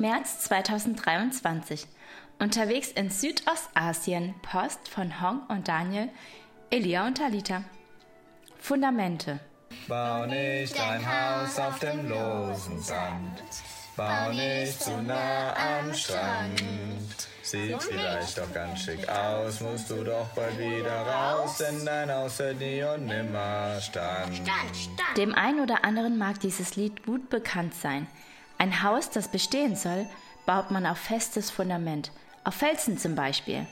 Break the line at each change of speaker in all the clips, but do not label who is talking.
März 2023. Unterwegs in Südostasien, Post von Hong und Daniel, Elia und Talita. Fundamente.
Bau nicht ein Haus auf dem losen Sand. Bau nicht zu nah am Strand. Sieht vielleicht doch ganz schick aus, musst du doch bald wieder raus, denn dein Haus wird nie und nimmer stand.
Dem einen oder anderen mag dieses Lied gut bekannt sein. Ein Haus, das bestehen soll, baut man auf festes Fundament, auf Felsen zum Beispiel.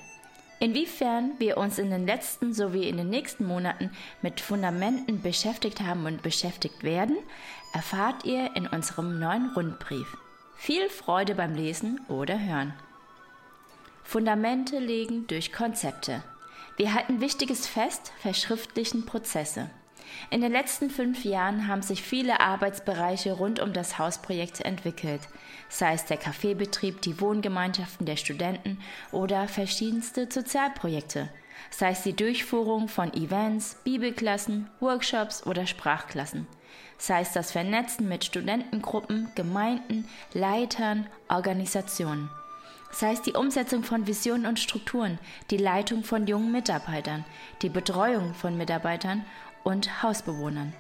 Inwiefern wir uns in den letzten sowie in den nächsten Monaten mit Fundamenten beschäftigt haben und beschäftigt werden, erfahrt ihr in unserem neuen Rundbrief. Viel Freude beim Lesen oder Hören. Fundamente legen durch Konzepte. Wir halten Wichtiges fest, verschriftlichen Prozesse. In den letzten fünf Jahren haben sich viele Arbeitsbereiche rund um das Hausprojekt entwickelt, sei es der Kaffeebetrieb, die Wohngemeinschaften der Studenten oder verschiedenste Sozialprojekte, sei es die Durchführung von Events, Bibelklassen, Workshops oder Sprachklassen, sei es das Vernetzen mit Studentengruppen, Gemeinden, Leitern, Organisationen sei es die Umsetzung von Visionen und Strukturen, die Leitung von jungen Mitarbeitern, die Betreuung von Mitarbeitern und Hausbewohnern.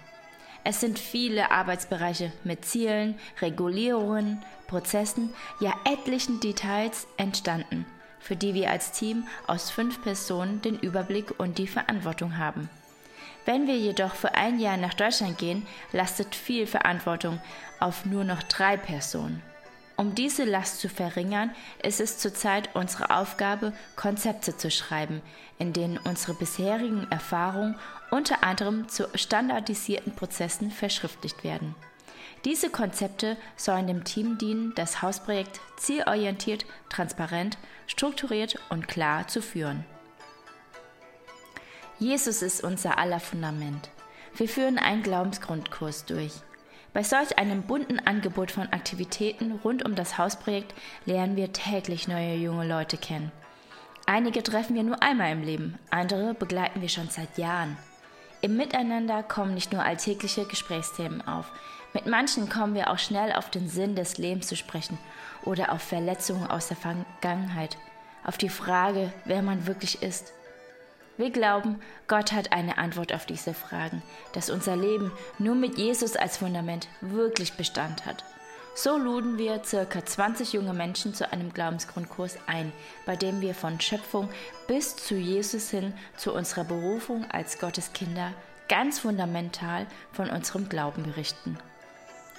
Es sind viele Arbeitsbereiche mit Zielen, Regulierungen, Prozessen, ja etlichen Details entstanden, für die wir als Team aus fünf Personen den Überblick und die Verantwortung haben. Wenn wir jedoch für ein Jahr nach Deutschland gehen, lastet viel Verantwortung auf nur noch drei Personen. Um diese Last zu verringern, ist es zurzeit unsere Aufgabe, Konzepte zu schreiben, in denen unsere bisherigen Erfahrungen unter anderem zu standardisierten Prozessen verschriftlicht werden. Diese Konzepte sollen dem Team dienen, das Hausprojekt zielorientiert, transparent, strukturiert und klar zu führen. Jesus ist unser aller Fundament. Wir führen einen Glaubensgrundkurs durch. Bei solch einem bunten Angebot von Aktivitäten rund um das Hausprojekt lernen wir täglich neue junge Leute kennen. Einige treffen wir nur einmal im Leben, andere begleiten wir schon seit Jahren. Im Miteinander kommen nicht nur alltägliche Gesprächsthemen auf, mit manchen kommen wir auch schnell auf den Sinn des Lebens zu sprechen oder auf Verletzungen aus der Vergangenheit, auf die Frage, wer man wirklich ist. Wir glauben, Gott hat eine Antwort auf diese Fragen, dass unser Leben nur mit Jesus als Fundament wirklich Bestand hat. So luden wir circa 20 junge Menschen zu einem Glaubensgrundkurs ein, bei dem wir von Schöpfung bis zu Jesus hin zu unserer Berufung als Gottes Kinder ganz fundamental von unserem Glauben berichten.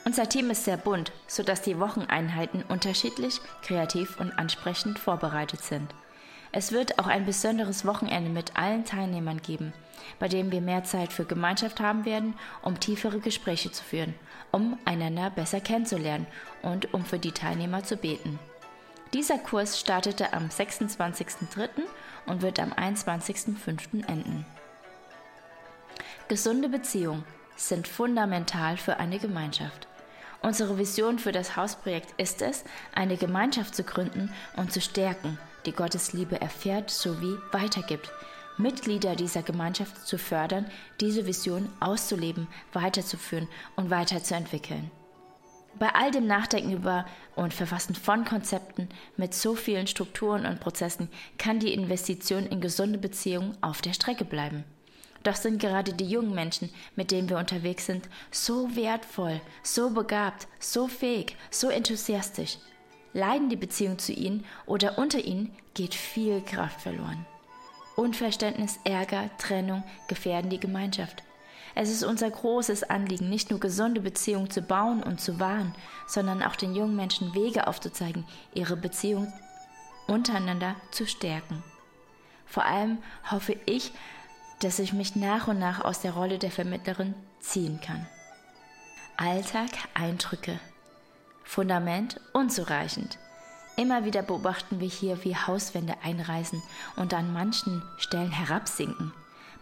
Unser Team ist sehr bunt, sodass die Wocheneinheiten unterschiedlich, kreativ und ansprechend vorbereitet sind. Es wird auch ein besonderes Wochenende mit allen Teilnehmern geben, bei dem wir mehr Zeit für Gemeinschaft haben werden, um tiefere Gespräche zu führen, um einander besser kennenzulernen und um für die Teilnehmer zu beten. Dieser Kurs startete am 26.03. und wird am 21.05. enden. Gesunde Beziehungen sind fundamental für eine Gemeinschaft. Unsere Vision für das Hausprojekt ist es, eine Gemeinschaft zu gründen und zu stärken die Gottes Liebe erfährt sowie weitergibt. Mitglieder dieser Gemeinschaft zu fördern, diese Vision auszuleben, weiterzuführen und weiterzuentwickeln. Bei all dem Nachdenken über und Verfassen von Konzepten mit so vielen Strukturen und Prozessen kann die Investition in gesunde Beziehungen auf der Strecke bleiben. Doch sind gerade die jungen Menschen, mit denen wir unterwegs sind, so wertvoll, so begabt, so fähig, so enthusiastisch. Leiden die Beziehung zu ihnen oder unter ihnen, geht viel Kraft verloren. Unverständnis, Ärger, Trennung gefährden die Gemeinschaft. Es ist unser großes Anliegen, nicht nur gesunde Beziehungen zu bauen und zu wahren, sondern auch den jungen Menschen Wege aufzuzeigen, ihre Beziehung untereinander zu stärken. Vor allem hoffe ich, dass ich mich nach und nach aus der Rolle der Vermittlerin ziehen kann. Alltag Eindrücke Fundament unzureichend. Immer wieder beobachten wir hier, wie Hauswände einreißen und an manchen Stellen herabsinken.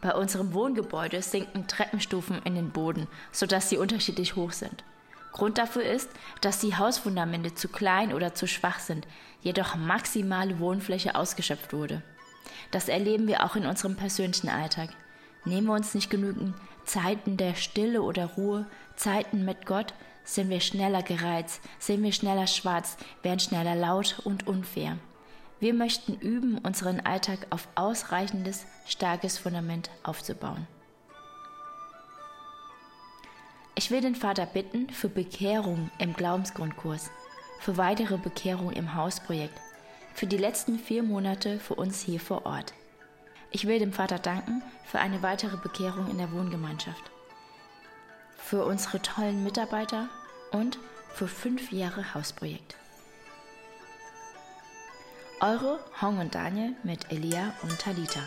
Bei unserem Wohngebäude sinken Treppenstufen in den Boden, sodass sie unterschiedlich hoch sind. Grund dafür ist, dass die Hausfundamente zu klein oder zu schwach sind, jedoch maximale Wohnfläche ausgeschöpft wurde. Das erleben wir auch in unserem persönlichen Alltag. Nehmen wir uns nicht genügend Zeiten der Stille oder Ruhe, Zeiten mit Gott, sind wir schneller gereizt, sind wir schneller schwarz, werden schneller laut und unfair. Wir möchten üben, unseren Alltag auf ausreichendes, starkes Fundament aufzubauen. Ich will den Vater bitten für Bekehrung im Glaubensgrundkurs, für weitere Bekehrung im Hausprojekt, für die letzten vier Monate für uns hier vor Ort. Ich will dem Vater danken für eine weitere Bekehrung in der Wohngemeinschaft für unsere tollen Mitarbeiter und für fünf Jahre Hausprojekt. Eure Hong und Daniel mit Elia und Talita.